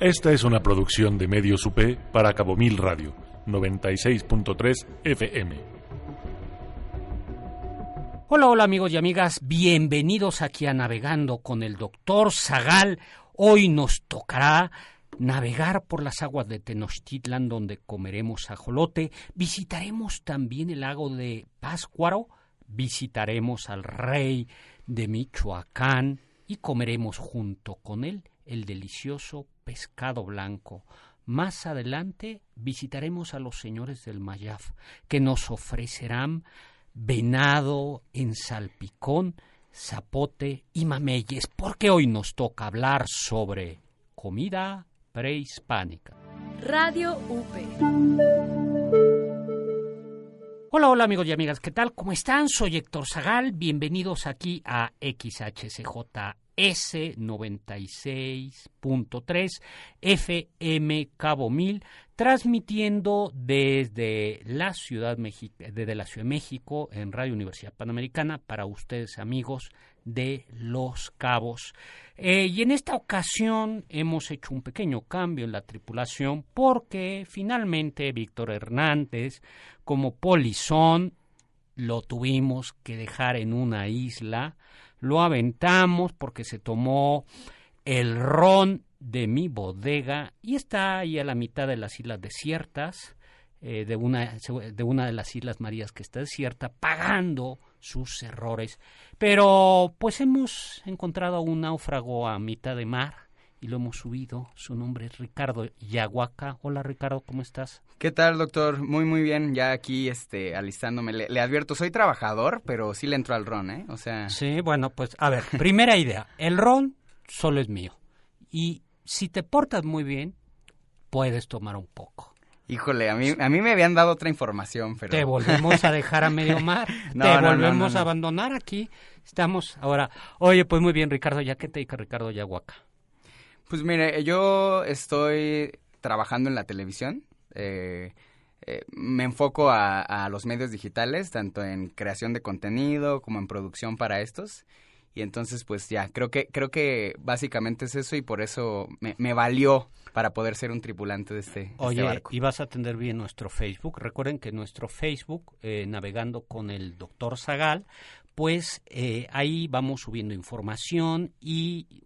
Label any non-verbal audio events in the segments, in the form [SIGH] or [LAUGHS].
Esta es una producción de Medios UP para Cabo Mil Radio, 96.3 FM. Hola, hola amigos y amigas, bienvenidos aquí a Navegando con el doctor Zagal. Hoy nos tocará navegar por las aguas de Tenochtitlan donde comeremos ajolote, visitaremos también el lago de Páscuaro, visitaremos al rey de Michoacán y comeremos junto con él el delicioso pescado blanco. Más adelante visitaremos a los señores del Mayaf, que nos ofrecerán venado en salpicón, zapote y mameyes, porque hoy nos toca hablar sobre comida prehispánica. Radio UP. Hola, hola amigos y amigas, ¿qué tal? ¿Cómo están? Soy Héctor Zagal, bienvenidos aquí a XHCJ S96.3 FM Cabo Mil, transmitiendo desde la Ciudad de México en Radio Universidad Panamericana para ustedes amigos de Los Cabos. Eh, y en esta ocasión hemos hecho un pequeño cambio en la tripulación porque finalmente Víctor Hernández como polizón lo tuvimos que dejar en una isla lo aventamos porque se tomó el ron de mi bodega y está ahí a la mitad de las islas desiertas, eh, de, una, de una de las islas Marías que está desierta, pagando sus errores. Pero pues hemos encontrado a un náufrago a mitad de mar y lo hemos subido. Su nombre es Ricardo Yaguaca. Hola Ricardo, ¿cómo estás? ¿Qué tal, doctor? Muy, muy bien. Ya aquí, este, alistándome. Le, advierto, soy trabajador, pero sí le entro al ron, ¿eh? O sea... Sí, bueno, pues, a ver, primera idea. El ron solo es mío. Y si te portas muy bien, puedes tomar un poco. Híjole, a mí, a mí me habían dado otra información, pero... Te volvemos a dejar a medio mar. [LAUGHS] te volvemos a abandonar aquí. Estamos ahora... Oye, pues muy bien, Ricardo. ¿Ya qué te dice Ricardo Yaguaca? Pues mire, yo estoy trabajando en la televisión. Eh, eh, me enfoco a, los medios digitales, tanto en creación de contenido como en producción para estos. Y entonces, pues ya, creo que, creo que básicamente es eso y por eso me, valió para poder ser un tripulante de este, este Oye, y vas a atender bien nuestro Facebook. Recuerden que nuestro Facebook, eh, navegando con el doctor Zagal, pues ahí vamos subiendo información y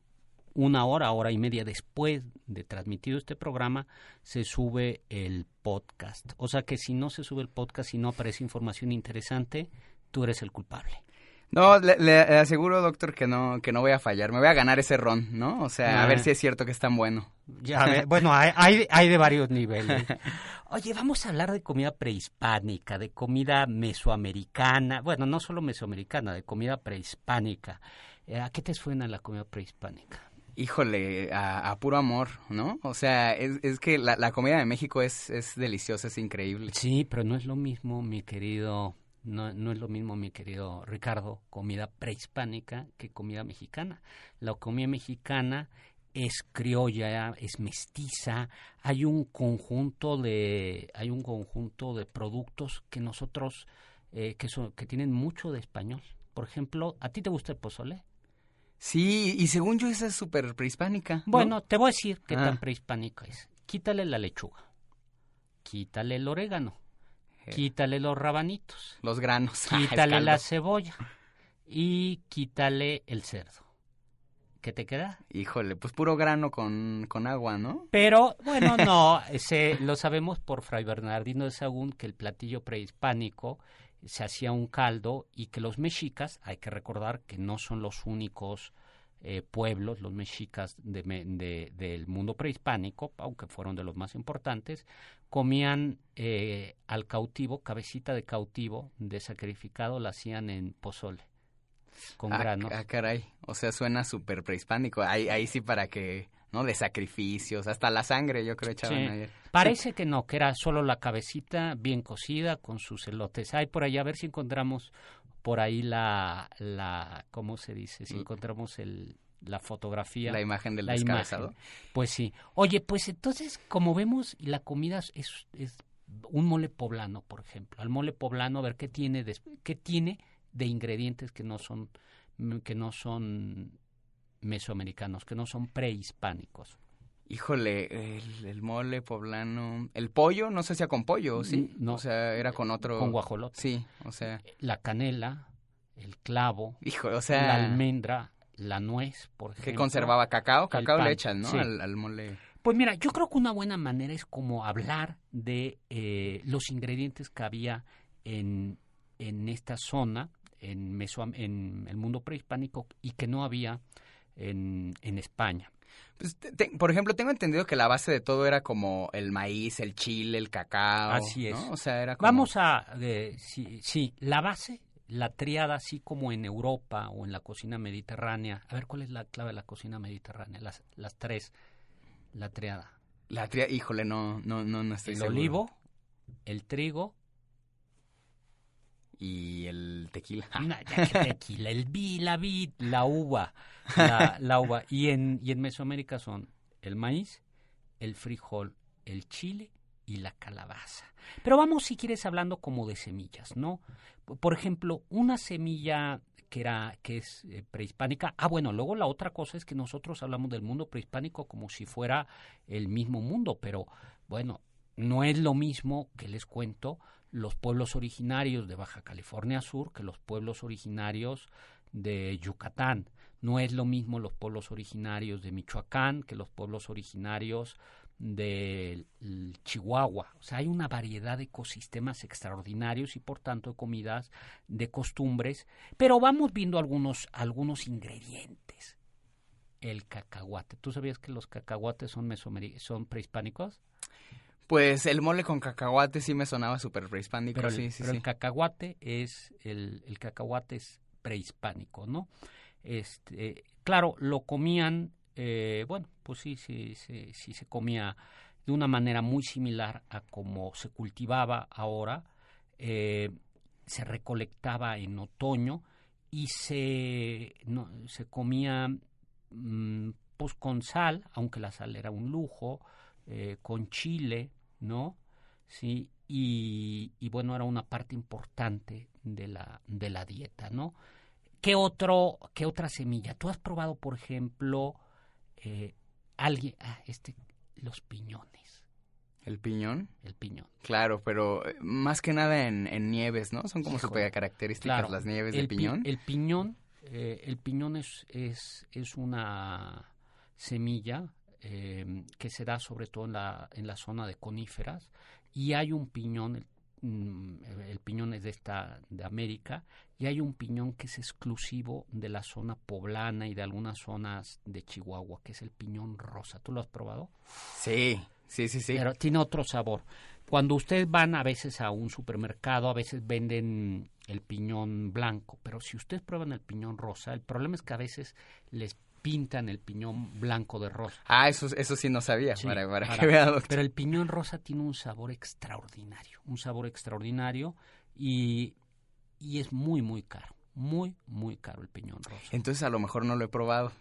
una hora, hora y media después de transmitido este programa, se sube el podcast. O sea que si no se sube el podcast y no aparece información interesante, tú eres el culpable. No, le, aseguro, doctor, que no, que no voy a fallar. Me voy a ganar ese ron, ¿no? O sea, a ver ah. si es cierto que es tan bueno. Ya, bueno, hay, hay de varios niveles. [LAUGHS] Oye, vamos a hablar de comida prehispánica, de comida mesoamericana. Bueno, no solo mesoamericana, de comida prehispánica. Eh, ¿A qué te suena la comida prehispánica? Híjole, a, puro amor, ¿no? O sea, es, es que la, comida de México es, es deliciosa, es increíble. Sí, pero no es lo mismo, mi querido, no, no es lo mismo, mi querido Ricardo, comida prehispánica que comida mexicana. La comida mexicana es criolla, es mestiza, hay un conjunto de, hay un conjunto de productos que nosotros, eh, que, son, que tienen mucho de español. Por ejemplo, ¿a ti te gusta el pozole? Sí, y según yo esa es súper prehispánica. Bueno, te voy a decir qué tan ah. prehispánica es. Quítale la lechuga, quítale el orégano, eh. quítale los rabanitos. Los granos. [LAUGHS] Quítale la cebolla y quítale el cerdo. ¿Qué te queda? Híjole, pues puro grano con, con agua, ¿no? Pero, bueno, [LAUGHS] no, ese, lo sabemos por Fray Bernardino de Sagún que el platillo prehispánico se hacía un caldo y que los mexicas, hay que recordar que no son los únicos eh, pueblos, los mexicas de, del mundo prehispánico, aunque fueron de los más importantes, comían eh, al cautivo, cabecita de cautivo de sacrificado, la hacían en pozole. con ah, grano. Ah, caray. O sea, suena súper prehispánico. Ahí, ahí sí para que, ¿no? De sacrificios, hasta la sangre yo creo echaban Sí. ayer. Parece que no, que era solo la cabecita bien cocida con sus elotes. Hay por ahí, a ver si encontramos por ahí la, la ¿cómo se dice? Si Mm. encontramos el, la fotografía. La imagen del la descabezado. imagen. Pues sí. Oye, pues entonces, como vemos, la comida es, es un mole poblano, por ejemplo. Al mole poblano, a ver qué tiene de, qué tiene de ingredientes que no son que no son mesoamericanos, que no son prehispánicos. Híjole, el, el mole poblano. El pollo, no sé si era con pollo, ¿sí? Mm, no. O sea, era con otro. Con guajolote. Sí, o sea. La canela, el clavo, Hijo, o la sea. almendra, la nuez, por ejemplo. que conservaba cacao. Cacao le echan, ¿no? sí. Al, al mole. Pues mira, yo creo que una buena manera es como hablar de eh, los ingredientes que había en, en esta zona, en, Mesoam- en el mundo prehispánico, y que no había en, en España. Pues, te- te- por ejemplo, tengo entendido que la base de todo era como el maíz, el chile, el cacao. Así es. ¿no? O sea, era como. Vamos a, eh, sí, sí, la base, la triada, así como en Europa o en la cocina mediterránea. A ver, ¿cuál es la clave de la cocina mediterránea? Las, las tres, la triada. La tria... Híjole, no, no, no, no estoy el seguro. olivo, el trigo, Y el tequila. [LAUGHS] no, tequila, el vi, la vid, la uva, la, [LAUGHS] la uva. Y en, y en Mesoamérica son el maíz, el frijol, el chile y la calabaza. Pero vamos, si quieres, hablando como de semillas, ¿no? Por ejemplo, una semilla que era que es eh, prehispánica. Ah, bueno, luego la otra cosa es que nosotros hablamos del mundo prehispánico como si fuera el mismo mundo, pero bueno, no es lo mismo que les cuento los pueblos originarios de Baja California Sur que los pueblos originarios de Yucatán. No es lo mismo los pueblos originarios de Michoacán que los pueblos originarios de Chihuahua. O sea, hay una variedad de ecosistemas extraordinarios y por tanto de comidas, de costumbres, pero vamos viendo algunos, algunos ingredientes. El cacahuate. ¿Tú sabías que los cacahuates son, son prehispánicos? Pues el mole con cacahuate sí me sonaba súper prehispánico. Pero, el, sí, sí, pero sí. el cacahuate es el, el cacahuate es prehispánico, ¿no? Este, claro, lo comían, eh, bueno, pues sí, sí, sí, sí se comía de una manera muy similar a como se cultivaba ahora. eh, se recolectaba en otoño y se, no, se comía mm, pues con sal, aunque la sal era un lujo, eh, con chile, ¿no? Sí, y, y bueno, era una parte importante de la, de la dieta, ¿no? ¿Qué, otro, ¿Qué otra semilla? ¿Tú has probado, por ejemplo, eh, alguien, ah, este, los piñones, El piñón. el piñón? Claro, pero eh, más que nada en, en nieves, ¿no? Son como súper características Claro, las nieves el de pi- piñón. el piñón, eh, el piñón es, es, es una semilla eh, que se da sobre todo en la, en la zona de coníferas y hay un piñón, el, mm, el piñón es de esta de América y hay un piñón que es exclusivo de la zona poblana y de algunas zonas de Chihuahua, que es el piñón rosa. ¿Tú lo has probado? Sí, sí, sí, sí. Pero tiene otro sabor. Cuando ustedes van a veces a un supermercado, a veces venden el piñón blanco, pero si ustedes prueban el piñón rosa, el problema es que a veces les pintan el piñón blanco de rosa. Ah, eso, eso sí no sabía, Sí, para, para para- que vea, doctor. Pero el piñón rosa tiene un sabor extraordinario, un sabor extraordinario y, y es muy, muy caro, muy, muy caro el piñón rosa. Entonces a lo mejor no lo he probado.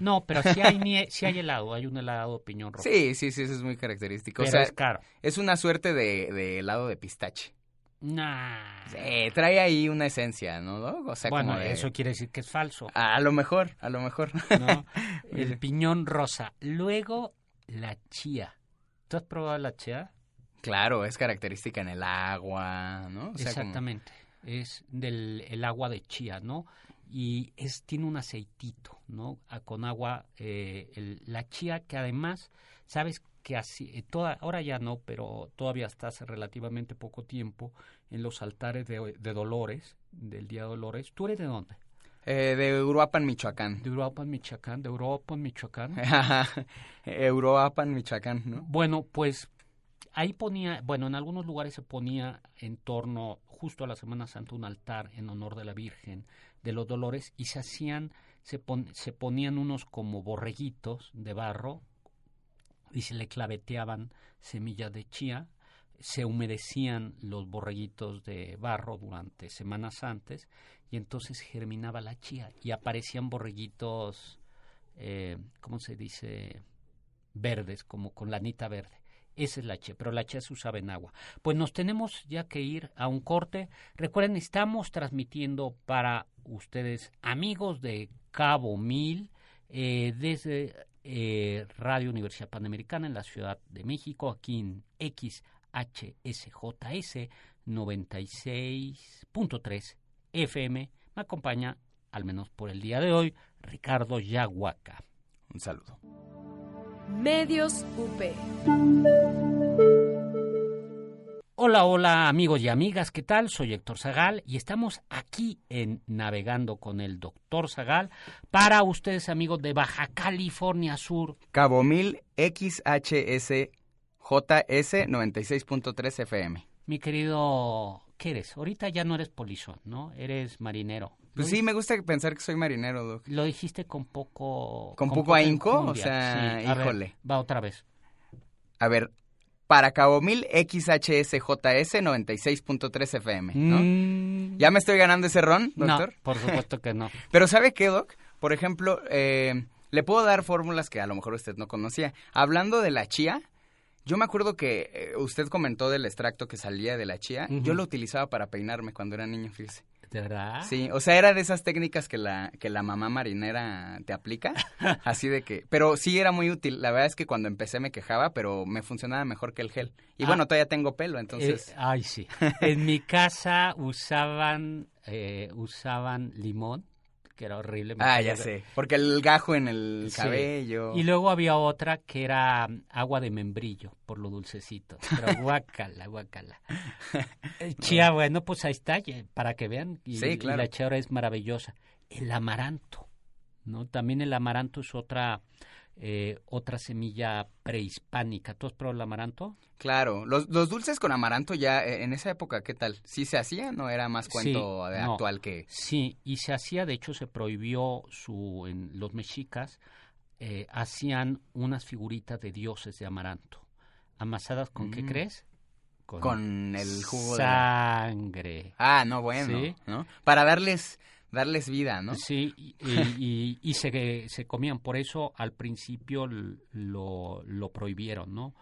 No, pero si hay, sí hay helado, hay un helado de piñón rosa. Sí, sí, sí, eso es muy característico. pero o sea, es caro. es una suerte de, de helado de pistache. Nah. Sí, trae ahí una esencia, ¿no? O sea, bueno, como de- eso quiere decir que es falso. A lo mejor, a lo mejor. ¿no? [LAUGHS] El piñón rosa. Luego, la chía. ¿Tú has probado la chía? claro, es característica en el agua, ¿no? O sea, como- Exactamente. Es del el agua de chía, ¿no? Y es tiene un aceitito, ¿no? A- con agua, eh, el- la chía que además, sabes que así, eh, toda, ahora ya no, pero todavía hasta hace relativamente poco tiempo, en los altares de, de Dolores, del Día de Dolores. ¿Tú eres de dónde? Eh, de Uruapan, Michoacán. De Europa, Michoacán, de Europa, Michoacán. [LAUGHS] Uruapan, Michoacán, ¿no? Bueno, pues ahí ponía, bueno, en algunos lugares se ponía en torno, justo a la Semana Santa, un altar en honor de la Virgen de los dolores y se hacían, se, se ponían unos como borreguitos de barro y se le claveteaban semillas de chía, se humedecían los borreguitos de barro durante semanas antes y entonces germinaba la chía y aparecían borreguitos, eh, ¿cómo se dice? Verdes, como con lanita verde. Esa es la chía, pero la chía se usaba en agua. Pues nos tenemos ya que ir a un corte. Recuerden, estamos transmitiendo para ustedes, amigos de Cabo Mil, eh, desde eh, Radio Universidad Panamericana en la Ciudad de México, aquí en XHSJS 96.3 FM. Me acompaña, al menos por el día de hoy, Ricardo Yaguaca. Un saludo. Medios UP. Hola, hola amigos y amigas, ¿qué tal? Soy Héctor Zagal y estamos aquí en Navegando con el Doctor Zagal para ustedes amigos de Baja California Sur. Cabo Mil XHS JS 96.3 FM. Mi querido, ¿qué eres? Ahorita ya no eres polizón, ¿no? Eres marinero. Pues sí, me gusta pensar que soy marinero, Doc. Lo dijiste con poco... ¿Con, poco ahínco? O sea, híjole. va otra vez. A ver, para Cabo Mil XHSJS 96.3 FM, ¿no? Mm. ¿Ya me estoy ganando ese ron, doctor? No, por supuesto que no. [LAUGHS] Pero ¿sabe qué, Doc? Por ejemplo, eh, le puedo dar fórmulas que a lo mejor usted no conocía. Hablando de la chía, yo me acuerdo que eh, usted comentó del extracto que salía de la chía. Yo lo utilizaba para peinarme cuando era niño, fíjese. ¿De verdad? Sí, o sea, era de esas técnicas que la, que la mamá marinera te aplica, [LAUGHS] así de que, pero sí era muy útil, la verdad es que cuando empecé me quejaba, pero me funcionaba mejor que el gel. Y Ah. bueno, todavía tengo pelo, entonces... Eh, ay, sí. En mi casa usaban, eh, usaban limón, que era horrible. ah, ya sé, porque el gajo en el Sí. cabello... Y luego había otra que era mm, agua de membrillo, por lo dulcecito. Pero [LAUGHS] guácala, guácala. [LAUGHS] Eh, Chía, bueno, pues ahí está, para que vean. Y, Sí, y claro. la chía ahora es maravillosa. El amaranto, ¿no? También el amaranto es otra, eh, otra semilla prehispánica. ¿Tú has probado el amaranto? Claro, los, los dulces con amaranto ya, eh, en esa época, ¿qué tal? ¿Sí se hacían o era más cuento Sí, de no. actual que...? Sí, y se hacía, de hecho, se prohibió su, en los mexicas, eh, hacían unas figuritas de dioses de amaranto. ¿Amasadas con qué Mm. crees? Con el jugo de... Sangre. Ah, no, bueno, Sí. ¿no? Para darles, darles vida, ¿no? Sí, y, y- y se, se comían. Por eso al principio lo, lo prohibieron, ¿no?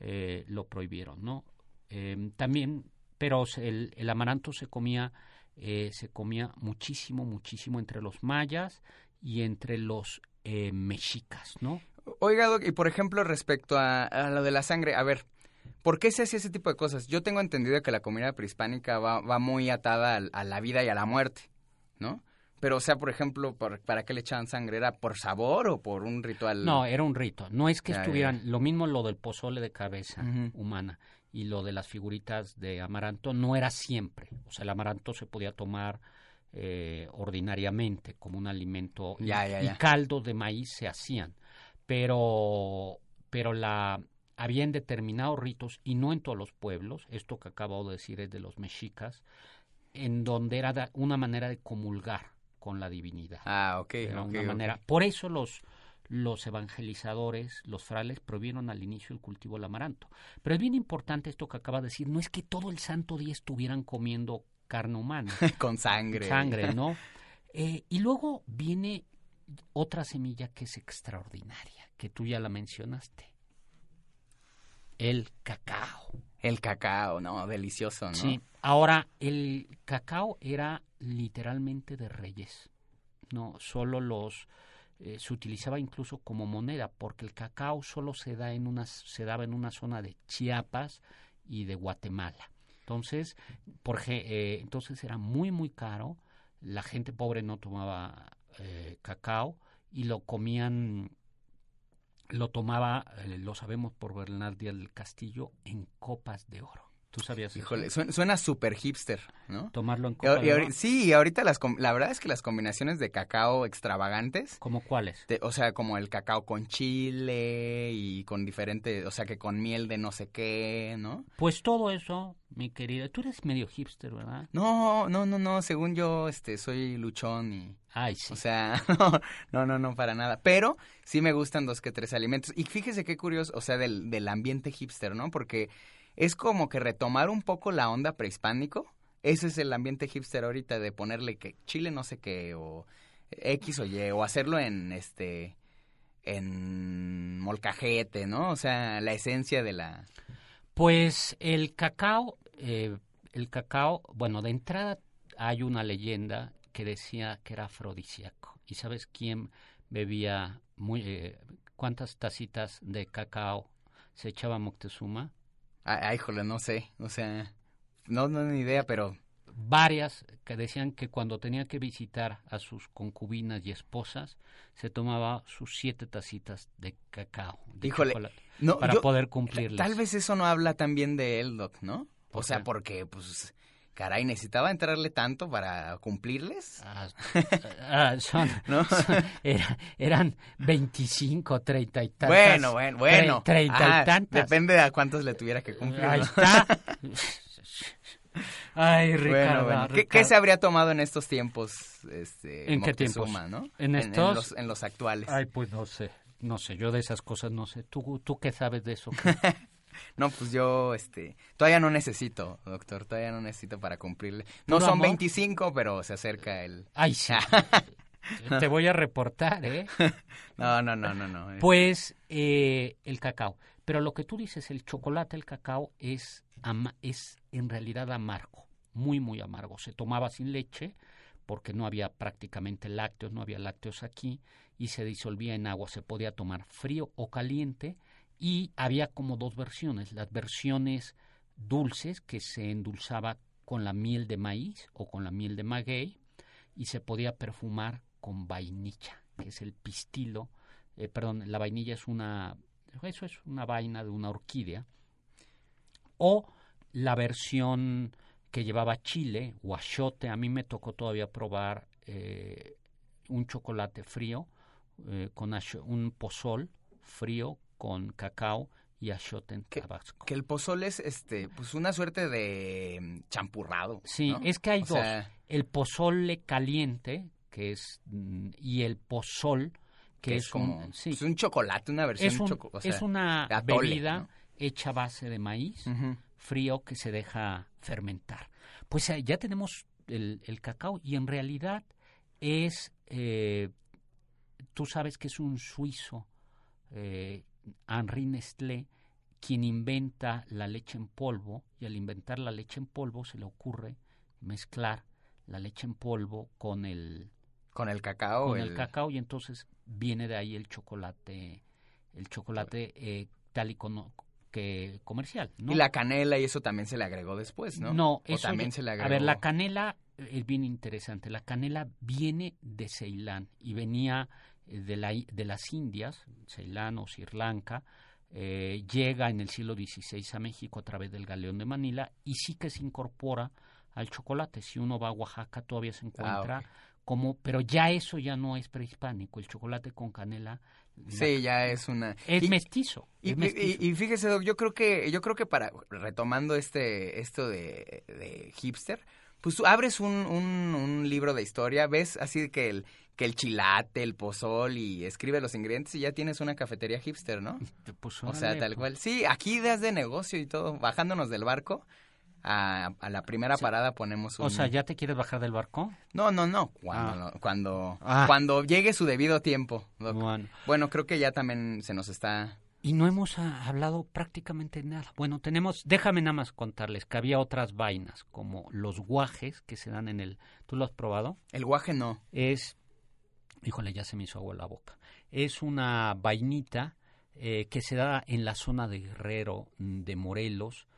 Eh, lo prohibieron, ¿no? Eh, también, pero el, el amaranto se comía, eh, se comía muchísimo, muchísimo entre los mayas y entre los eh, mexicas, ¿no? Oiga, Doc, y por ejemplo, respecto a, a lo de la sangre, a ver, ¿por qué se hacía ese tipo de cosas? Yo tengo entendido que la comida prehispánica va, va muy atada al- a, la vida y a la muerte, ¿no? Pero, o sea, por ejemplo, ¿por- ¿para qué le echaban sangre? ¿Era por sabor o por un ritual? No, era un rito. No es que Ya, estuvieran, lo mismo lo del pozole de cabeza humana y lo de las figuritas de amaranto no era siempre. O sea, el amaranto se podía tomar eh, ordinariamente como un alimento y- Ya, ya, y ya. caldos de maíz se hacían, pero pero la había en determinados ritos y no en todos los pueblos. Esto que acabo de decir es de los mexicas, en donde era una manera de comulgar con la divinidad. Ah, ok, Era ok, una manera. Por eso los, los evangelizadores, los frailes, prohibieron al inicio el cultivo del amaranto. Pero es bien importante esto que acaba de decir. No es que todo el santo día estuvieran comiendo carne humana, [LAUGHS] Con sangre. sangre, ¿no? [LAUGHS] Eh, y luego viene otra semilla que es extraordinaria, que tú ya la mencionaste. El cacao. El cacao, ¿no? Delicioso, ¿no? Sí. Ahora, el cacao era literalmente de reyes. No, solo los eh, se utilizaba incluso como moneda, porque el cacao solo se da en una, se daba en una zona de Chiapas y de Guatemala. Entonces, porque eh, entonces era muy muy caro. La gente pobre no tomaba eh, cacao y lo comían lo tomaba, eh, lo sabemos por Bernal Díaz del Castillo, en copas de oro. ¿Tú sabías eso? Híjole, suena, suena súper hipster, ¿no? Tomarlo en copa y sí, y ahorita las, la verdad es que las combinaciones de cacao extravagantes, ¿Cómo cuáles? o sea, como el cacao con chile y con diferente, o sea, que con miel de no sé qué, ¿no? Pues todo eso, mi querida. Tú eres medio hipster, ¿verdad? No, no, no, no, según yo, este, soy luchón y... Ay, sí. O sea, no, [LAUGHS] no, no, no, para nada. Pero sí me gustan dos que tres alimentos. Y fíjese qué curioso, o sea, del, del ambiente hipster, ¿no? Porque es como que retomar un poco la onda prehispánico. Ese es el ambiente hipster ahorita, de ponerle que chile no sé qué, o X o Y, o hacerlo en este en molcajete, ¿no? O sea, la esencia de la... Pues el cacao, eh, el cacao, bueno, de entrada hay una leyenda que decía que era afrodisíaco. ¿Y sabes quién bebía muy, eh, cuántas tacitas de cacao se echaba Moctezuma? Ay, ay, híjole, no sé, o sea, no, no ni idea, pero... Varias que decían que cuando tenía que visitar a sus concubinas y esposas, se tomaba sus siete tacitas de cacao. de Híjole, No, para yo- poder cumplirlas. Tal vez eso no habla tan bien de él, Doc, ¿no? O ¿Por sea, porque, pues, caray, necesitaba entrarle tanto para cumplirles, Ah, ah, son, [LAUGHS] ¿no? son- era- eran 25, 30 y tantas. bueno, bueno, bueno. tre- 30 Ah, y tantas. Depende de a cuántos le tuviera que cumplir. Ahí ¿no? está. [LAUGHS] Ay, Bueno, Ricardo. bueno. ¿Qué, qué Ricardo. se habría tomado en estos tiempos, este, ¿En qué tiempos? ¿no? ¿En estos? los, en los actuales. Ay, pues no sé. No sé, yo de esas cosas no sé. ¿Tú, tú qué sabes de eso? [LAUGHS] No, pues yo, este, todavía no necesito, doctor, todavía no necesito para cumplirle. No ¿Puro son amor? 25, pero se acerca el... Ay, [LAUGHS] sí. Te voy a reportar, ¿eh? [LAUGHS] No, no, no, no, no. Pues eh, el cacao. Pero lo que tú dices, el chocolate, el cacao, es, ama- es en realidad amargo, muy, muy amargo. Se tomaba sin leche porque no había prácticamente lácteos, no había lácteos aquí, y se disolvía en agua. Se podía tomar frío o caliente, y había como dos versiones. Las versiones dulces, que se endulzaba con la miel de maíz o con la miel de maguey, y se podía perfumar con vainilla, que es el pistilo. eh, perdón, la vainilla es una, eso es una vaina de una orquídea. O la versión que llevaba chile o. A mí me tocó todavía probar eh, un chocolate frío eh, con un pozol frío con cacao y achiote en ¿Qué? Tabasco. Que el pozole es, este, pues una suerte de mm, champurrado. Sí, ¿no? es que hay O dos. sea, El pozole caliente, que es, mm, y el pozol, que, que es, es como un, sí, es un chocolate, una versión es, un- choco- o sea, es una atole, bebida ¿no? hecha a base de maíz frío que se deja fermentar. Pues eh, ya tenemos el, el cacao y en realidad es, eh, tú sabes que es un suizo, eh, Henri Nestlé, quien inventa la leche en polvo y al inventar la leche en polvo se le ocurre mezclar la leche en polvo con el, Con el cacao. con el cacao y entonces viene de ahí el chocolate, el chocolate eh, tal y cono- que comercial. ¿no? Y la canela y eso también se le agregó después, ¿no? No, O eso también ya- se le agregó. A ver, la canela eh, es bien interesante. La canela viene de Ceilán y venía de, la, de las Indias, Ceilán o Sri Lanka, eh, llega en el siglo XVI a México a través del galeón de Manila y sí que se incorpora al chocolate. Si uno va a Oaxaca todavía se encuentra Ah, ok. como, pero ya eso ya no es prehispánico. El chocolate con canela la- Sí, ya es una... es y- mestizo. Y, es mestizo. y- y fíjese, Doc, yo creo que, yo creo que para, retomando este, esto de, de hipster, pues tú abres un, un, un libro de historia, ves así que el, que el chilate, el pozol y escribe los ingredientes y ya tienes una cafetería hipster, ¿no? Pues, O sea, tal pues. cual. Sí, aquí ideas de negocio y todo, bajándonos del barco, a, a la primera parada ponemos un... O sea, ¿ya te quieres bajar del barco? No, no, no, cuando, Ah. cuando, Ah. cuando llegue su debido tiempo. Doc. Bueno. Bueno, creo que ya también se nos está... Y no hemos ah, hablado prácticamente nada. Bueno, tenemos, déjame nada más contarles que había otras vainas, como los guajes que se dan en el... ¿Tú lo has probado? El guaje no. Es, híjole, ya se me hizo agua la boca. Es una vainita eh, que se da en la zona de Guerrero, mm, de Morelos,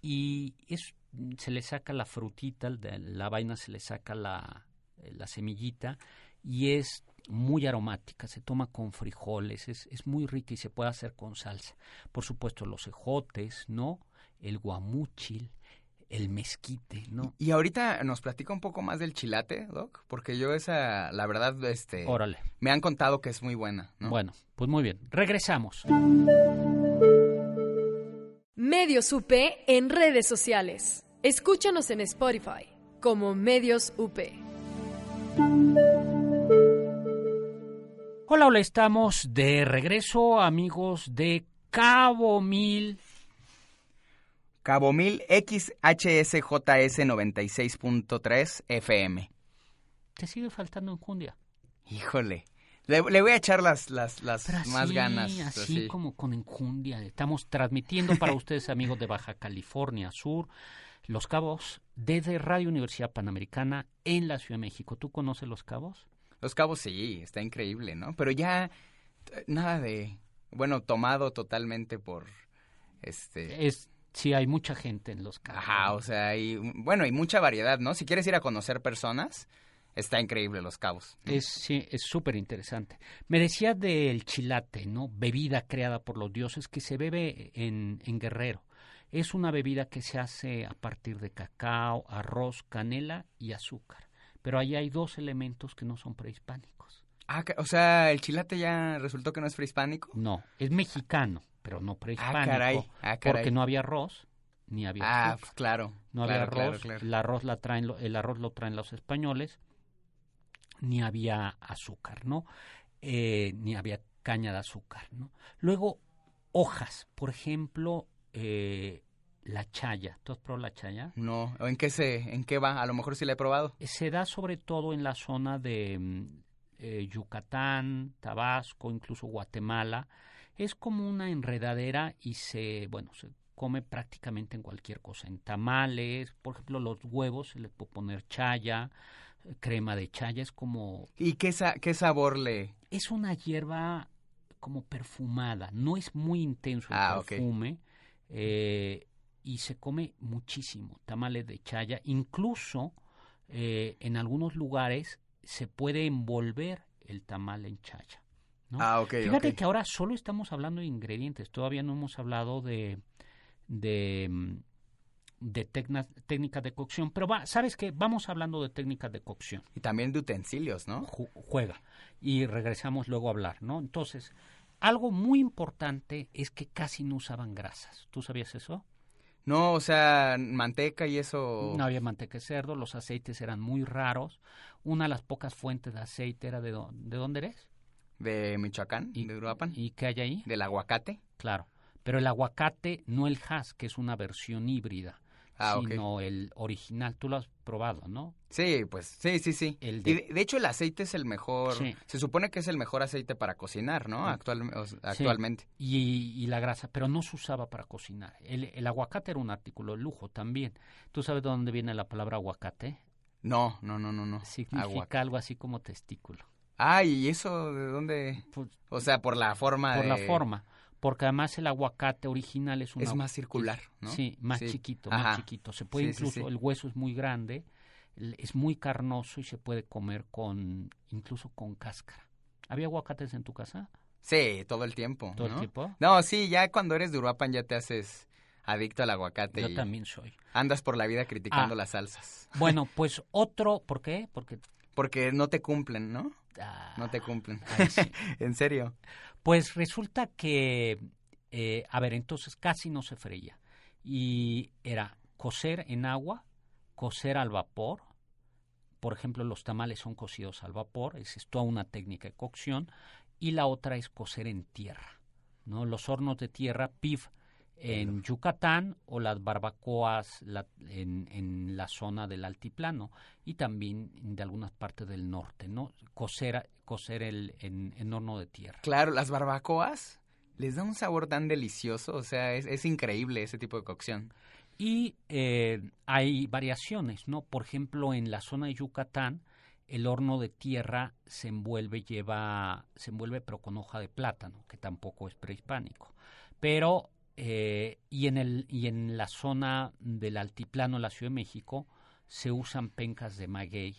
y es, se le saca la frutita, la vaina se le saca la, eh, la semillita, y es muy aromática, se toma con frijoles, es, es muy rica y se puede hacer con salsa. Por supuesto, los ejotes, ¿no? El guamúchil. el mezquite, ¿no? Y ahorita nos platica un poco más del chilate, Doc, porque yo esa, la verdad, este... Órale. Me han contado que es muy buena, ¿no? Bueno, pues muy bien. Regresamos. Medios UP en redes sociales. Escúchanos en Spotify como Medios UP. Hola, hola, estamos de regreso, amigos de Cabo Mil. Cabo Mil XHSJS 96.3 FM. Te sigue faltando enjundia. Híjole. Le, le voy a echar las, las, las más ganas. Así, así. como con enjundia. Estamos transmitiendo para [LAUGHS] ustedes, amigos de Baja California Sur, Los Cabos, desde Radio Universidad Panamericana en la Ciudad de México. ¿Tú conoces Los Cabos? Los Cabos sí, está increíble, ¿no? Pero ya nada de, bueno, tomado totalmente por, este... Es, sí, hay mucha gente en Los Cabos. Ajá, o sea, hay, bueno, hay mucha variedad, ¿no? Si quieres ir a conocer personas, está increíble Los Cabos. ¿no? Es sí, es súper interesante. Me decía del chilate, ¿no? Bebida creada por los dioses que se bebe en, en Guerrero. Es una bebida que se hace a partir de cacao, arroz, canela y azúcar. Pero ahí hay dos elementos que no son prehispánicos. Ah, o sea, el chilate ya resultó que no es prehispánico. No, es mexicano, pero no prehispánico. Ah, caray, ah, caray. Porque no había arroz ni había Ah, azúcar. pues claro. No había claro, arroz, claro. El, arroz la traen, lo- el arroz lo traen los españoles, ni había azúcar, ¿no? Eh, ni había caña de azúcar, ¿no? Luego, hojas, por ejemplo, eh, la chaya. ¿Tú has probado la chaya? No, ¿en qué se, en qué va? A lo mejor sí la he probado. Eh, Se da sobre todo en la zona de mm, eh, Yucatán, Tabasco, incluso Guatemala. Es como una enredadera y se, bueno, se come prácticamente en cualquier cosa, en tamales, por ejemplo, los huevos se les puede poner chaya, crema de chaya, es como ¿Y qué, sa- qué sabor le...? es una hierba como perfumada, no es muy intenso el Ah, perfume eh, y se come muchísimo, tamales de chaya, incluso eh, en algunos lugares se puede envolver el tamal en chaya. ¿no? Ah, ok, Fíjate que ahora solo estamos hablando de ingredientes, todavía no hemos hablado de de, mm, de técnicas de cocción, pero va, ¿sabes qué? Vamos hablando de técnicas de cocción Y también de utensilios, ¿no? ju- juega y regresamos luego a hablar, ¿no? Entonces, algo muy importante es que casi no usaban grasas. ¿Tú sabías eso? No, o sea, manteca y eso... No había manteca de cerdo, los aceites eran muy raros. Una de las pocas fuentes de aceite era de, ¿de dónde eres? De Michoacán, ¿Y, de Uruapan. ¿Y qué hay ahí? Del aguacate. Claro. Pero el aguacate, no el Hass, que es una versión híbrida, Ah, sino el original. Tú lo has probado, ¿no? Sí, pues sí, sí, sí. El Y de- hecho el aceite es el mejor... Sí. Se supone que es el mejor aceite para cocinar, ¿no? Actual, actualmente. Y, y la grasa, pero no se usaba para cocinar. El, el aguacate era un artículo de lujo también. ¿Tú sabes de dónde viene la palabra aguacate? No, no, no, no, no. Significa Aguacate. algo así como testículo. Ah, ¿y eso de dónde? Pues, O sea, por la forma por de... la forma. Porque además el aguacate original es una... Es más circular, ¿no? Sí, más Sí. chiquito, Ajá. más chiquito. Se puede Sí, incluso, sí. el hueso es muy grande, es muy carnoso y se puede comer con, incluso con cáscara. ¿Había aguacates en tu casa Sí, todo el tiempo, todo ¿no? el tiempo? No, sí, ya cuando eres de Uruapan ya te haces adicto al aguacate Yo y también soy. andas por la vida criticando Ah. las salsas. Bueno, [LAUGHS] pues otro, ¿por qué? Porque... Porque no te cumplen, ¿no? ah, No te cumplen. ay, sí. [LAUGHS] en serio. Pues resulta que, eh, a ver, entonces casi no se freía. Y era cocer en agua, cocer al vapor. Por ejemplo, los tamales son cocidos al vapor, esa es toda una técnica de cocción. Y la otra es cocer en tierra. ¿no? Los hornos de tierra, PIF, en Yucatán o las barbacoas la- en, en la zona del altiplano y también de algunas partes del norte, ¿no? Cocer, cocer el, en, en horno de tierra. Claro, las barbacoas les da un sabor tan delicioso, o sea, es, es increíble ese tipo de cocción. Y eh, hay variaciones, ¿no? Por ejemplo, en la zona de Yucatán, el horno de tierra se envuelve, lleva, se envuelve pero con hoja de plátano, que tampoco es prehispánico. Pero, eh, y, en el, y en la zona del altiplano, la Ciudad de México, se usan pencas de maguey.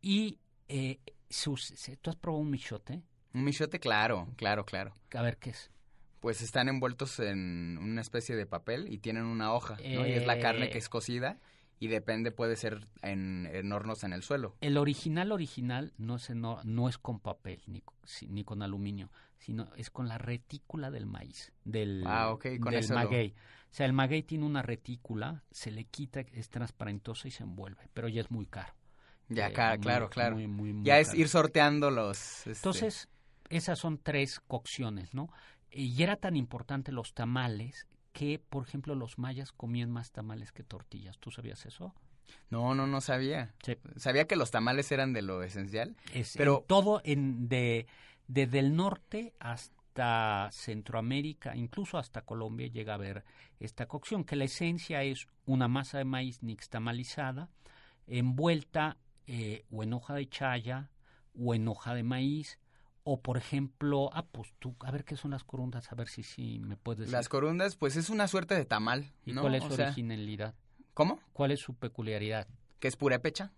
Y, eh, se ¿tú has probado un michote? Un michote, claro, claro, claro. A ver, ¿qué es? Pues están envueltos en una especie de papel y tienen una hoja, ¿no? Y es la carne Eh. que es cocida y depende, puede ser en, en hornos en el suelo. El original original no es, en no es con papel ni, ni con aluminio, sino es con la retícula del maíz, del, Ah, ok, con del eso lo- maguey. O sea, el maguey tiene una retícula, se le quita, es transparentosa y se envuelve, pero ya es muy caro. Ya, Eh, muy- claro, claro. muy, muy, muy ya es caro. ir sorteando los... este, Entonces, esas son tres cocciones, ¿no? Y era tan importante los tamales que, por ejemplo, los mayas comían más tamales que tortillas. ¿Tú sabías eso? No, no, no sabía. Sí. Sabía que los tamales eran de lo esencial. Es Pero- en todo en de desde el norte hasta Centroamérica, incluso hasta Colombia llega a haber esta cocción, que la esencia es una masa de maíz nixtamalizada, envuelta eh, o en hoja de chaya o en hoja de maíz, o por ejemplo, ah, pues tú, a ver qué son las corundas, a ver si sí me puedes decir. Las corundas, pues es una suerte de tamal, ¿Y ¿no? cuál es O su sea, originalidad? ¿Cómo? ¿Cuál es su peculiaridad? ¿Que es purépecha?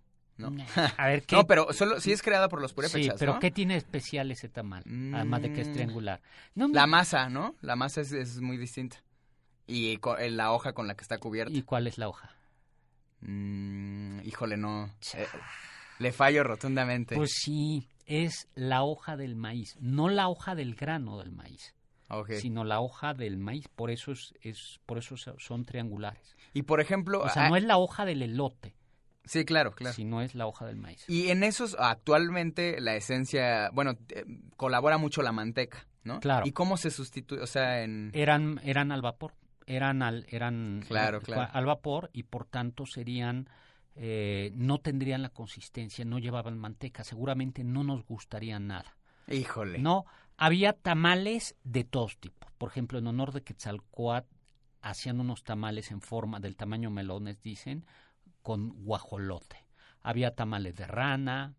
¿No? [LAUGHS] A ver, ¿qué, No, pero solo sí es creada por los purépechas, Sí, pero ¿no? ¿qué tiene especial ese tamal? Además de que es Mm. triangular. No, La me- masa, ¿no? La masa es, es muy distinta. Y co- eh, la hoja con la que está cubierta. ¿Y cuál es la hoja? Mm, híjole, no. Eh, le fallo rotundamente. Pues sí, es la hoja del maíz, no la hoja del grano del maíz, sino la hoja del maíz, por eso es, es por eso so- son triangulares. Y por ejemplo... O sea, ah, no es la hoja del elote, Sí, claro, claro. sino es la hoja del maíz. Y en esos, actualmente, la esencia, bueno, eh, colabora mucho la manteca, ¿no? Claro. ¿Y cómo se sustituye? O sea, en... Eran eran al vapor, eran al eran Claro, eran claro. al vapor y por tanto serían eh, no tendrían la consistencia, no llevaban manteca, seguramente no nos gustaría nada. Híjole. No, había tamales de todos tipos. Por ejemplo, en honor de Quetzalcoatl hacían unos tamales en forma del tamaño melones, dicen, con guajolote. Había tamales de rana.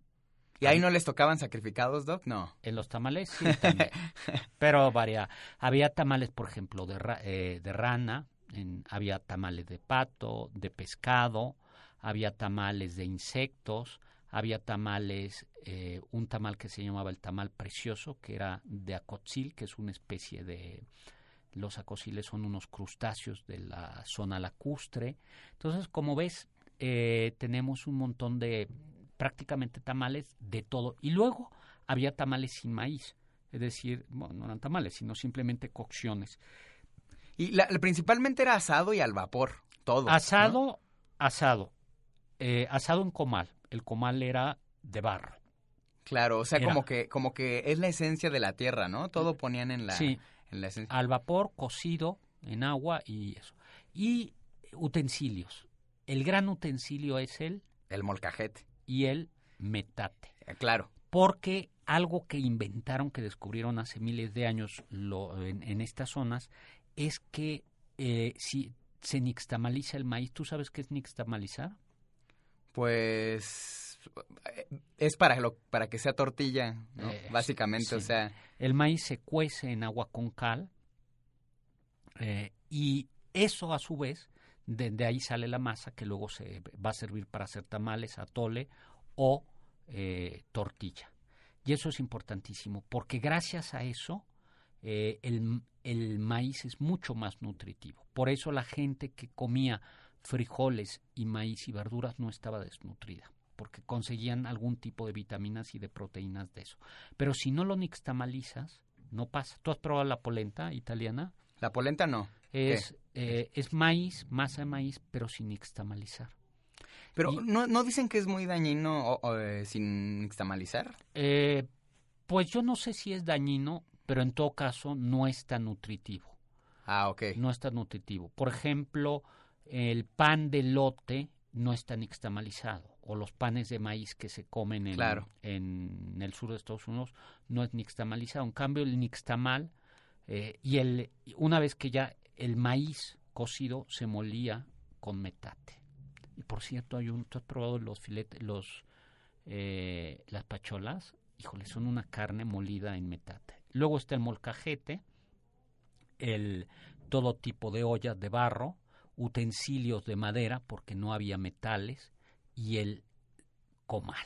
¿Y ahí no les tocaban sacrificados, Doc? No. En los tamales sí [LAUGHS] también. Pero varía. Había tamales, por ejemplo, de, ra- eh, de rana. en- había tamales de pato, de pescado. Había tamales de insectos. Había tamales, eh, un tamal que se llamaba el tamal precioso, que era de acotzil, que es una especie de... Los acociles son unos crustáceos de la zona lacustre. Entonces, como ves, eh, tenemos un montón de prácticamente tamales de todo. Y luego había tamales sin maíz. Es decir, bueno, no eran tamales, sino simplemente cocciones. Y la- principalmente era asado y al vapor, todo. ¿no? Asado, asado. Eh, asado en comal. El comal era de barro. Claro, o sea, Era- como que como que es la esencia de la tierra, ¿no? Todo ponían en la, Sí. en la esencia. Al vapor, cocido en agua y eso. Y utensilios. El gran utensilio es el El molcajete, y el metate. eh, claro. porque algo que inventaron, que descubrieron hace miles de años lo- en, en estas zonas, es que eh, si se nixtamaliza el maíz, ¿tú sabes qué es nixtamalizar? Pues eh, es para lo, para que sea tortilla, ¿no? Eh, Básicamente, sí. o sea, El maíz se cuece en agua con cal eh, y eso a su vez, de, ahí sale la masa que luego se va a servir para hacer tamales, atole o eh, tortilla. Y eso es importantísimo porque gracias a eso eh, el, el maíz es mucho más nutritivo. Por eso la gente que comía frijoles y maíz y verduras no estaba desnutrida porque conseguían algún tipo de vitaminas y de proteínas de eso. Pero si no lo nixtamalizas, no pasa. ¿Tú has probado la polenta italiana? la polenta no. Es, eh, es maíz, masa de maíz, pero sin nixtamalizar. Pero Y- no, no dicen que es muy dañino o- o, eh, sin nixtamalizar. Eh, pues yo no sé si es dañino, pero en todo caso no es tan nutritivo. Ah, ok. No es tan nutritivo. Por ejemplo, el pan de lote no está nixtamalizado. O los panes de maíz que se comen en, Claro. en el sur de Estados Unidos no es nixtamalizado. En cambio, el nixtamal, eh, y el, una vez que ya el maíz cocido se molía con metate. Y por cierto, hay un, ¿tú has probado los filetes, los, eh, las pacholas? Híjole, son una carne molida en metate. Luego está el molcajete, el todo tipo de ollas de barro, utensilios de madera porque no había metales y el comal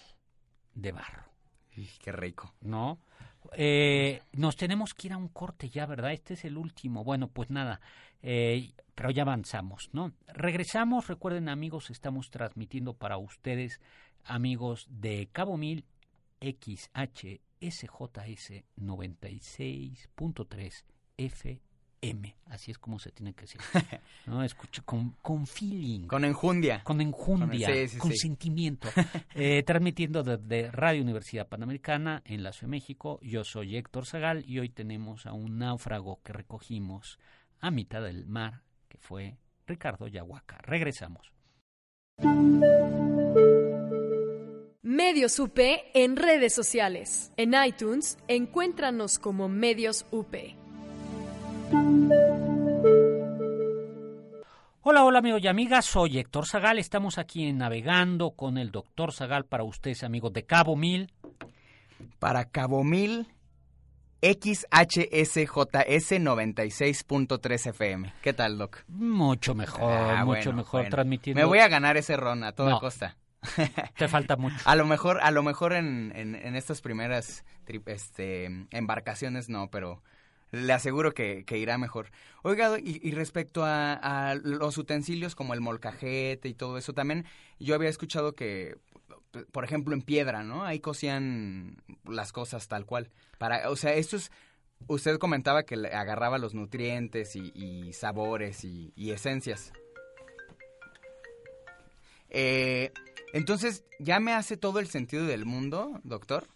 de barro, qué rico. ¿no? Eh, nos tenemos que ir a un corte ya, ¿verdad? Este es el último. Bueno, pues nada, eh, pero ya avanzamos, ¿no? Regresamos, recuerden amigos, estamos transmitiendo para ustedes, amigos de Cabo Mil XHSJS 96.3 F M, así es como se tiene que decir. [LAUGHS] ¿no? Escucho con, con feeling. Con enjundia. Con enjundia, con, sentimiento. [LAUGHS] Eh, transmitiendo desde Radio Universidad Panamericana en la Ciudad de México. Yo soy Héctor Zagal y hoy tenemos a un náufrago que recogimos a mitad del mar, que fue Ricardo Yahuaca. Regresamos. Medios UP en redes sociales. En iTunes, encuéntranos como Medios UP. Hola, hola amigos y amigas, soy Héctor Zagal, estamos aquí en Navegando con el doctor Zagal para ustedes amigos de Cabo Mil. Para Cabo Mil, XHSJS 96.3 FM. ¿Qué tal, Doc? Mucho mejor, ah, mucho mejor transmitiendo. Me voy a ganar ese ron a toda costa. [LAUGHS] Te falta mucho. a lo mejor, a lo mejor en, en, estas primeras este, embarcaciones no, pero le aseguro que, irá mejor. Oiga, y, respecto a, los utensilios como el molcajete y todo eso, también yo había escuchado que, por ejemplo, en piedra, ¿no? Ahí cocían las cosas tal cual. Para, o sea, esto es... Usted comentaba que agarraba los nutrientes y, sabores y, esencias. Eh, entonces, ¿ya me hace todo el sentido del mundo, doctor?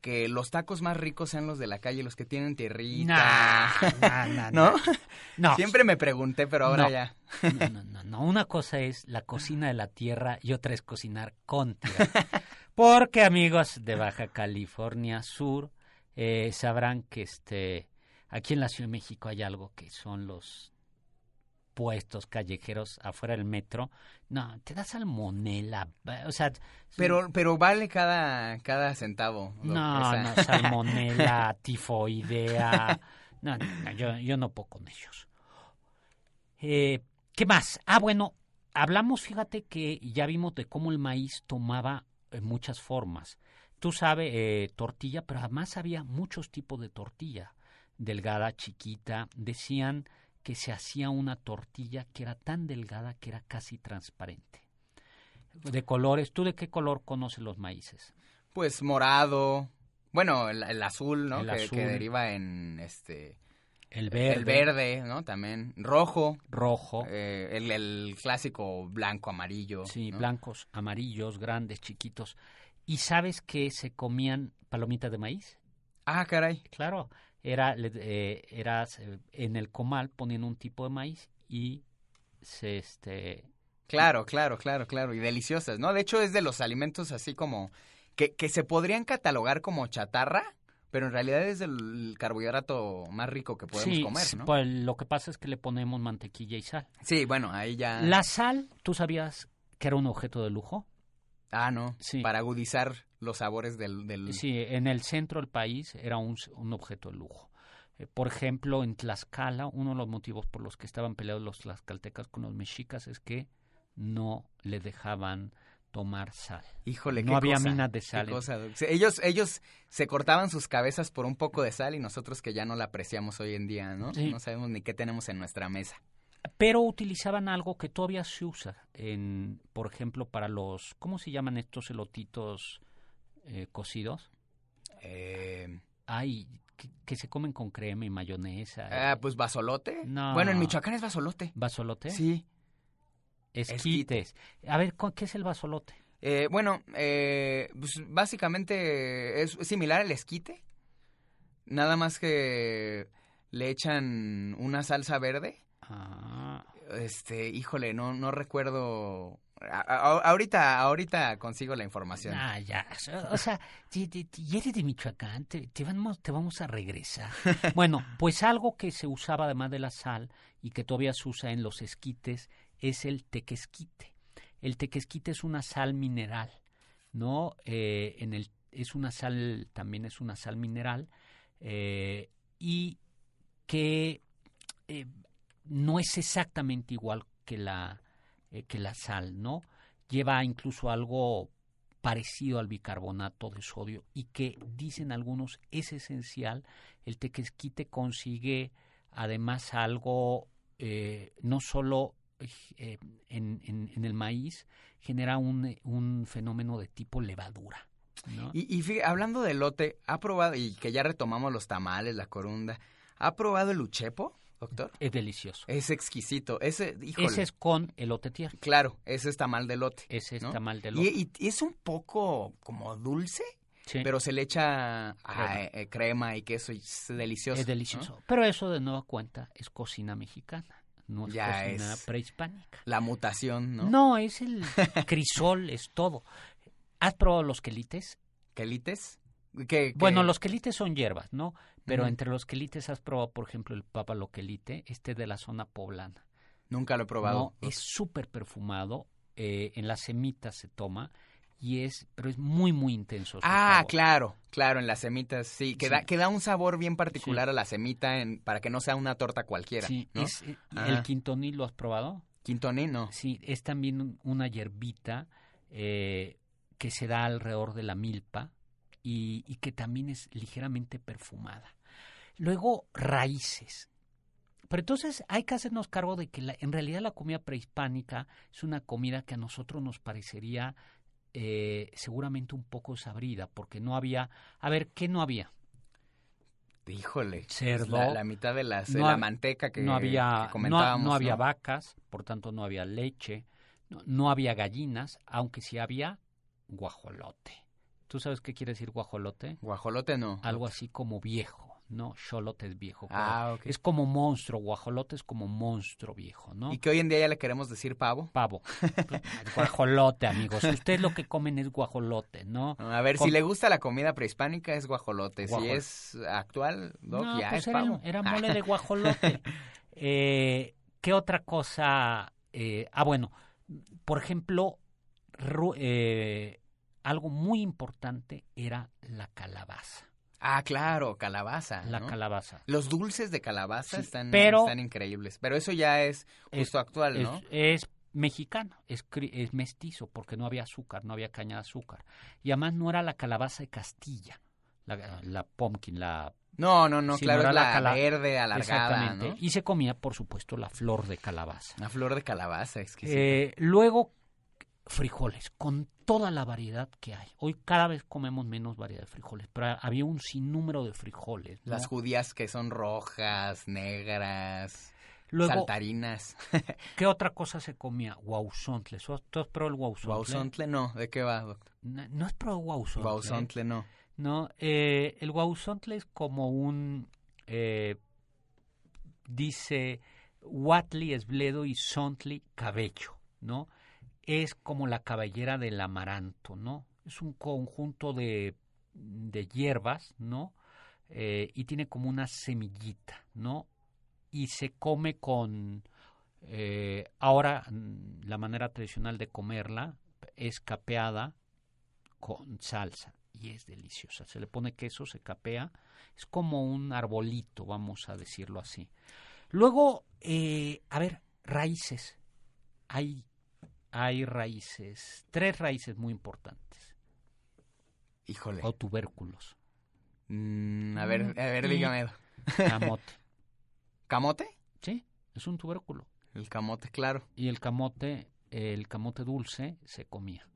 Que los tacos más ricos sean los de la calle, los que tienen tierrita. [LAUGHS] no, no, Siempre me pregunté, pero ahora ya. no, no, no, Una cosa es la cocina de la tierra y otra es cocinar con tierra. [LAUGHS] Porque, amigos de Baja California Sur, eh, sabrán que este aquí en la Ciudad de México hay algo que son los puestos callejeros afuera del metro, no, te da salmonela, o sea... Pero, pero vale cada, cada centavo. No, no, [LAUGHS] salmonela, tifoidea, no, no, yo, yo no puedo con ellos. Eh, ¿Qué más? Ah, bueno, hablamos, fíjate que ya vimos de cómo el maíz tomaba eh, muchas formas. Tú sabes, eh, tortilla, pero además había muchos tipos de tortilla. Delgada, chiquita, decían que se hacía una tortilla que era tan delgada que era casi transparente. De colores, ¿tú de qué color conoces los maíces? Pues morado, bueno, el, azul, ¿no? que, deriva en este... El verde. El verde, ¿no? También. Rojo. Rojo. Eh, el, clásico blanco, amarillo. Sí, blancos, amarillos, grandes, chiquitos. ¿Y sabes que se comían palomitas de maíz? Ah, caray. Claro era, eh, era en el comal poniendo un tipo de maíz y se este claro claro claro claro y deliciosas no de hecho es de los alimentos así como que, que se podrían catalogar como chatarra pero en realidad es el carbohidrato más rico que podemos comer, ¿no? Pues lo que pasa es que le ponemos mantequilla y sal. Sí, bueno, ahí ya. La sal, ¿tú sabías que era un objeto de lujo? Ah, no. Sí. Para agudizar los sabores del, del... Sí, en el centro del país era un, un objeto de lujo. Eh, por ejemplo, en Tlaxcala, uno de los motivos por los que estaban peleados los tlaxcaltecas con los mexicas es que no le dejaban tomar sal. Híjole, no había minas de sal. ellos, ellos se cortaban sus cabezas por un poco de sal y nosotros que ya no la apreciamos hoy en día, ¿no? No sabemos ni qué tenemos en nuestra mesa. Pero utilizaban algo que todavía se usa, en, por ejemplo, para los, ¿cómo se llaman estos elotitos eh, cocidos? Eh... Ay, que, se comen con crema y mayonesa. Ah, pues basolote. No. Bueno, en Michoacán es basolote. ¿Basolote? Sí. Esquites. A ver, ¿qué es el basolote? Eh, bueno, eh, pues básicamente es similar al esquite. Nada más que le echan una salsa verde. Ah. Este, híjole, no, no recuerdo ahorita, ahorita consigo la información. Ah, ya. O sea, y eres de Michoacán, te, vamos, te vamos a regresar. [LAUGHS] bueno, pues algo que se usaba además de la sal y que todavía se usa en los esquites es el tequesquite. El tequesquite es una sal mineral, ¿no? Eh, en el, es una sal, también es una sal mineral eh, y que eh, no es exactamente igual que la eh, que la sal, ¿no? Lleva incluso algo parecido al bicarbonato de sodio y que dicen algunos es esencial. El tequesquite consigue además algo eh, no solo eh, en, en, el maíz, genera un, un fenómeno de tipo levadura. Y, hablando de lote, ¿ha probado, y que ya retomamos los tamales, la corunda, ¿ha probado el uchepo? Doctor? Es delicioso. Es exquisito. Ese, Ese es con elote tierno. Claro, ese es tamal de elote. Ese es tamal de elote. Y, y, es un poco como dulce, sí. pero se le echa eh, crema. y queso y es delicioso. Es delicioso. Pero eso de nueva cuenta es cocina mexicana. No es ya cocina prehispánica. La mutación, ¿no? No, es el [LAUGHS] crisol, es todo. ¿Has probado los quelites? ¿Quelites? Bueno, los quelites son hierbas, ¿no? Pero entre los quelites has probado, por ejemplo, el papaloquelite, este de la zona poblana. Nunca lo he probado. No, es súper perfumado, eh, en las semitas se toma y es, pero es muy, muy intenso. Ah, claro, claro, en las semitas, sí, que, Da, que da un sabor bien particular a la semita en, para que no sea una torta cualquiera. Sí, es, eh, ¿el quintoní lo has probado? Quintoní, no. Sí, es también una hierbita eh, que se da alrededor de la milpa y, y que también es ligeramente perfumada. Luego, raíces. Pero entonces hay que hacernos cargo de que en realidad la comida prehispánica es una comida que a nosotros nos parecería eh, seguramente un poco sabrida, porque no había... A ver, ¿qué no había? Híjole, cerdo. La, mitad de, las, la manteca que, no había, comentábamos. No, había vacas, por tanto no había leche, no, no había gallinas, aunque sí había guajolote. ¿Tú sabes qué quiere decir guajolote? Guajolote no. Algo así como viejo. No, xolote es viejo. Ah, Es como monstruo, guajolote es como monstruo viejo, ¿no? ¿Y que hoy en día ya le queremos decir pavo? Pavo. [LAUGHS] guajolote, amigos. Ustedes lo que comen es guajolote, ¿no? A ver, si le gusta la comida prehispánica es guajolote. Si es actual, no, ya pues es pavo. Era mole de guajolote. [LAUGHS] eh, ¿Qué otra cosa? Eh, ah, bueno, por ejemplo, eh, algo muy importante era la calabaza. Ah, claro, calabaza. La calabaza. Los dulces de calabaza están, están, increíbles. Pero eso ya es justo actual, ¿no? Es, mexicano, es, es, mestizo, porque no había azúcar, no había caña de azúcar. Y además no era la calabaza de Castilla, la, la pumpkin, la... No, no, no, claro, era la, la verde alargada, Exactamente. Y se comía, por supuesto, la flor de calabaza. La flor de calabaza, es que eh, Luego, frijoles, con toda la variedad que hay. Hoy cada vez comemos menos variedad de frijoles, pero había un sinnúmero de frijoles. Las judías que son rojas, negras, saltarinas. [LAUGHS] ¿Qué otra cosa se comía? Guauzontle. ¿Tú has probado el guauzontle? Guauzontle no. ¿De qué va, doctor? No, has probado guauzontle. Guauzontle no. No, eh, el guauzontle es como un... Eh, dice Watli esbledo y Sontli cabello, ¿no? Es como la cabellera del amaranto, ¿no? Es un conjunto de, de hierbas, ¿no? Eh, y tiene como una semillita, ¿no? Y se come con... Eh, ahora mm, la manera tradicional de comerla es capeada con salsa y es deliciosa. Se le pone queso, se capea, es como un arbolito, vamos a decirlo así. Luego, eh, a ver, raíces. Hay hay raíces, tres raíces muy importantes. Híjole. O tubérculos. Mm, a ver, a ver, dígame. Camote. [LAUGHS] ¿Camote? Sí, es un tubérculo. El camote, claro. Y el camote, el camote dulce se comía.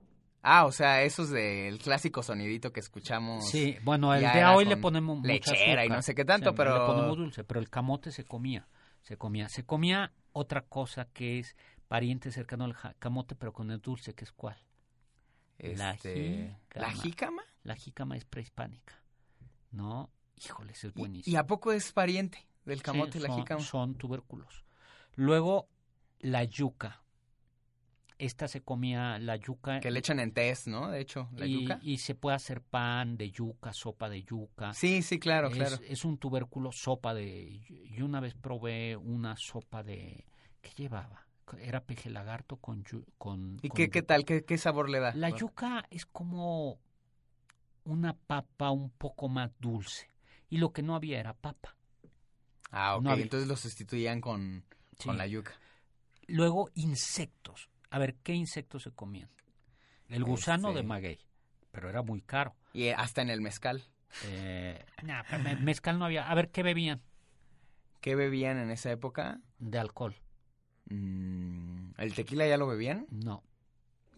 Ah, o sea, eso es del clásico sonidito que escuchamos. Sí, bueno, el de hoy le ponemos lechera y no sé qué tanto, pero le ponemos dulce, pero el camote se comía, se comía, se comía otra cosa que es pariente cercano al camote, pero con el dulce, que es cuál? Este, la jícama. La jícama es prehispánica, ¿no? Híjoles, es buenísimo. ¿Y, a poco es pariente del camote y la jícama? Son tubérculos. Luego, la yuca. Esta se comía la yuca. Que le echan en test, ¿no? De hecho, la y, yuca. Y se puede hacer pan de yuca, sopa de yuca. Sí, sí, claro, es, claro. Es un tubérculo, sopa de... Yo una vez probé una sopa de... ¿Qué llevaba? Era peje lagarto con... con ¿Y qué, qué tal? ¿Qué, ¿Qué sabor le da? La yuca es como una papa un poco más dulce. Y lo que no había era papa. Ah, ok. Entonces lo sustituían con, con la yuca. Luego, insectos. A ver, ¿qué insectos se comían? El gusano de este, maguey. pero era muy caro. Y hasta en el mezcal. Eh, nah, mezcal no había. A ver, ¿qué bebían ¿Qué bebían en esa época? de alcohol? Mm, ¿El tequila ya lo bebían? No.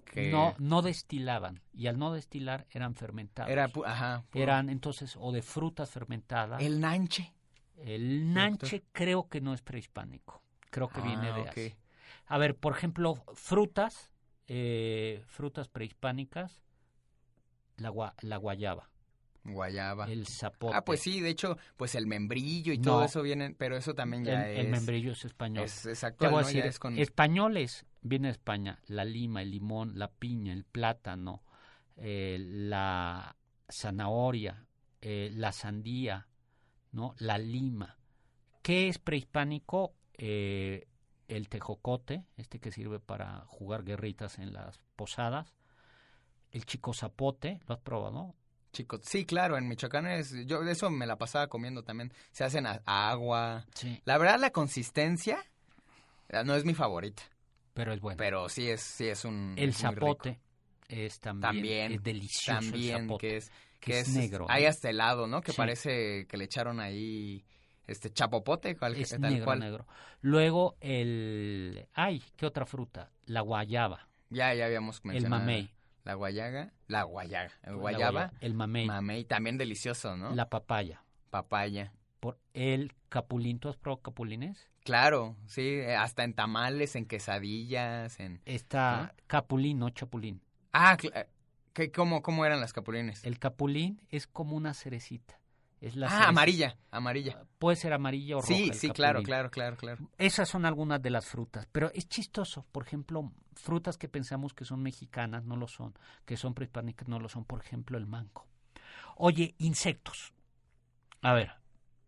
Que No, no destilaban. Y al no destilar eran fermentados. Era, pu- ajá. puro- eran entonces o de frutas fermentadas. El nanche. El nanche creo que no es prehispánico. Creo que viene Ah, de ok. Asia. A ver, por ejemplo, frutas, eh, frutas prehispánicas, la, gua- la guayaba, Guayaba. el zapote. Ah, pues sí, de hecho, pues el membrillo y No. todo eso viene, pero eso también El, ya el es... membrillo es español. Es, es Te actual, voy a decir, es con- españoles, viene de España, la lima, el limón, la piña, el plátano, eh, la zanahoria, eh, la sandía, ¿no? La lima. ¿Qué es prehispánico? Eh, el tejocote, este que sirve para jugar guerritas en las posadas. El chico zapote, ¿lo has probado? Chicos, sí, claro, en Michoacán es... Yo de eso me la pasaba comiendo también. Se hacen a, a agua. Sí. La verdad, la consistencia eh, no es mi favorita, Pero es bueno. pero sí es, sí es un... el es zapote es también, También, es delicioso el También, zapote. que es... que Que es es, negro, Hay ¿no? hasta helado, ¿no? Que Sí. parece que le echaron ahí este chapopote, cual, es tal negro, cual. negro. Luego el... Ay, ¿qué otra fruta? La guayaba, Ya, ya habíamos el mencionado. mamey. La guayaga, la guayaga, el guayaba, guaya- el mamey, mamey, también delicioso, ¿no? la papaya, Papaya. por el capulín. ¿Tú has probado capulines? Claro, sí, eh, hasta en tamales, en quesadillas, en... Está capulín, no chapulín. Ah, eh, ¿qué, cómo, ¿cómo eran las capulines? El capulín es como una cerecita. Es la ah, amarilla, amarilla. Puede ser amarilla o roja. Sí, el sí, claro, claro, claro, claro. Esas son algunas de las frutas, pero es chistoso. Por ejemplo, frutas que pensamos que son mexicanas no lo son, que son prehispánicas no lo son. Por ejemplo, el mango. Oye, insectos. A ver.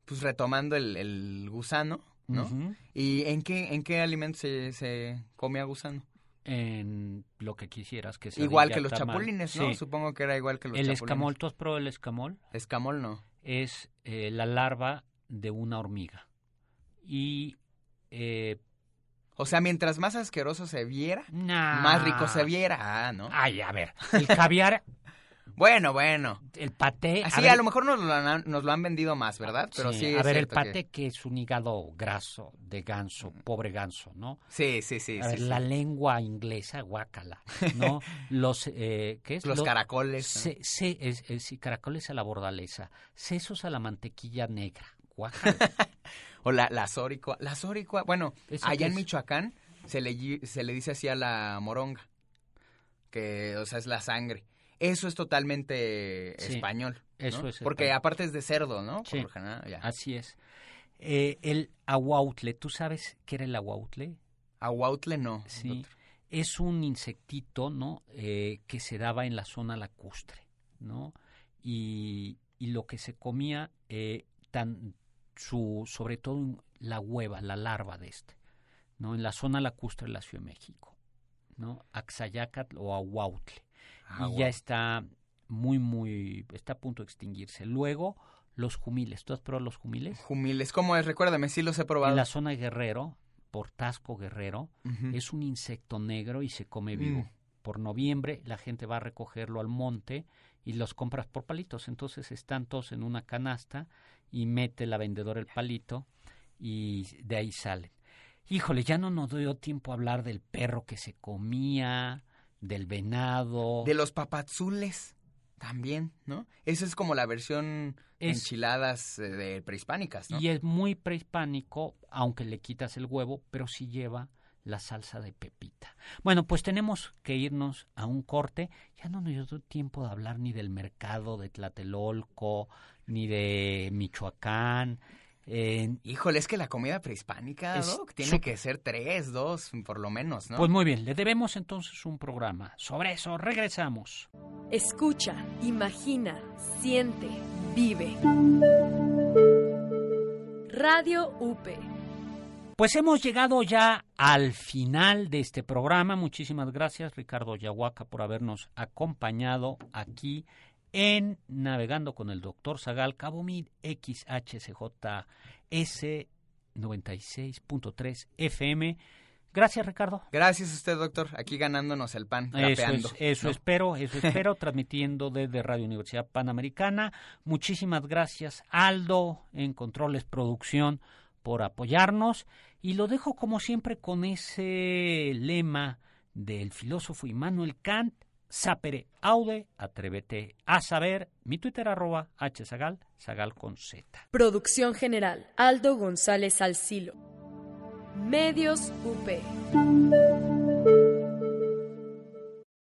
Pues retomando el, el gusano, ¿no? ¿Y en qué, en qué alimento se, se come a gusano? En lo que quisieras que sea. igual que los chapulines, ¿no? Sí. Supongo que era igual que los El chapulines. escamol, ¿tú has probado el escamol? Escamol no. Es eh, la larva de una hormiga. Y. Eh, O sea, mientras más asqueroso se viera, nah. más rico se viera. Ah, ¿no? Ay, a ver. El caviar, Bueno, bueno. el paté. Así ver, a, lo mejor nos lo, han, nos lo han vendido más, ¿verdad? Pero sí, a ver, el paté que- que... es un hígado graso de ganso, pobre ganso, ¿no? Sí, sí, sí. a sí, ver, sí. la lengua inglesa, guácala, ¿no? [LAUGHS] Los, eh, ¿qué es? Los Lo- caracoles. se- se- es- caracoles a la bordaleza, sesos a la mantequilla negra, guácala. [LAUGHS] O la, la zoricua. La zoricua, bueno, ¿Esa allá en es? Michoacán se le, se le dice así a la moronga. Que, o sea, es la sangre. Eso es totalmente Sí, español. ¿no? eso es Porque español. aparte es de cerdo, ¿no? Por Sí. lo general, ya. Así es. Eh, el aguautle, ¿tú sabes qué era el aguautle? Aguautle no. Sí, es un insectito, ¿no? Eh, que se daba en la zona lacustre, ¿no? Y, y lo que se comía, eh, tan, su, sobre todo la hueva, la larva de este, ¿no? En la zona lacustre de la Ciudad de México, ¿no? Axayacatl o aguautle. Ah, y ya está muy, muy, está a punto de extinguirse. Luego, los jumiles. ¿Tú has probado los jumiles? Jumiles, ¿cómo es? Recuérdame, sí los he probado. En la zona de Guerrero, por Tasco Guerrero, es un insecto negro y se come vivo. Mm. Por noviembre la gente va a recogerlo al monte y los compras por palitos. Entonces están todos en una canasta y mete la vendedora el palito y de ahí salen. Híjole, ya no nos dio tiempo a hablar del perro que se comía, del venado. De los papazules también, ¿no? Eso es como la versión Es- enchiladas eh, de prehispánicas, ¿no? Y es muy prehispánico, aunque le quitas el huevo, pero sí lleva la salsa de pepita. Bueno, pues tenemos que irnos a un corte. Ya no nos dio tiempo de hablar ni del mercado de Tlatelolco, ni de Michoacán. Eh, Híjole, es que la comida prehispánica, Es Doc, tiene que ser tres, dos, por lo menos, ¿no? Pues muy bien, le debemos entonces un programa. Sobre eso regresamos. Escucha, imagina, siente, vive. Radio UP. Pues hemos llegado ya al final de este programa. Muchísimas gracias, Ricardo Yahuaca, por habernos acompañado aquí en Navegando con el Doctor Zagal, Cabo Mil XHCJS 96.3 FM. Gracias, Ricardo. Gracias a usted, doctor. Aquí ganándonos el pan. Eso, eso espero, eso [LAUGHS] espero, transmitiendo desde Radio Universidad Panamericana. Muchísimas gracias, Aldo, en Controles Producción, por apoyarnos. Y lo dejo, como siempre, con ese lema del filósofo Immanuel Kant, sapere aude, atrévete a saber, mi Twitter arroba hsagal, sagal con z. Producción general, Aldo González Alcilo. Medios UP.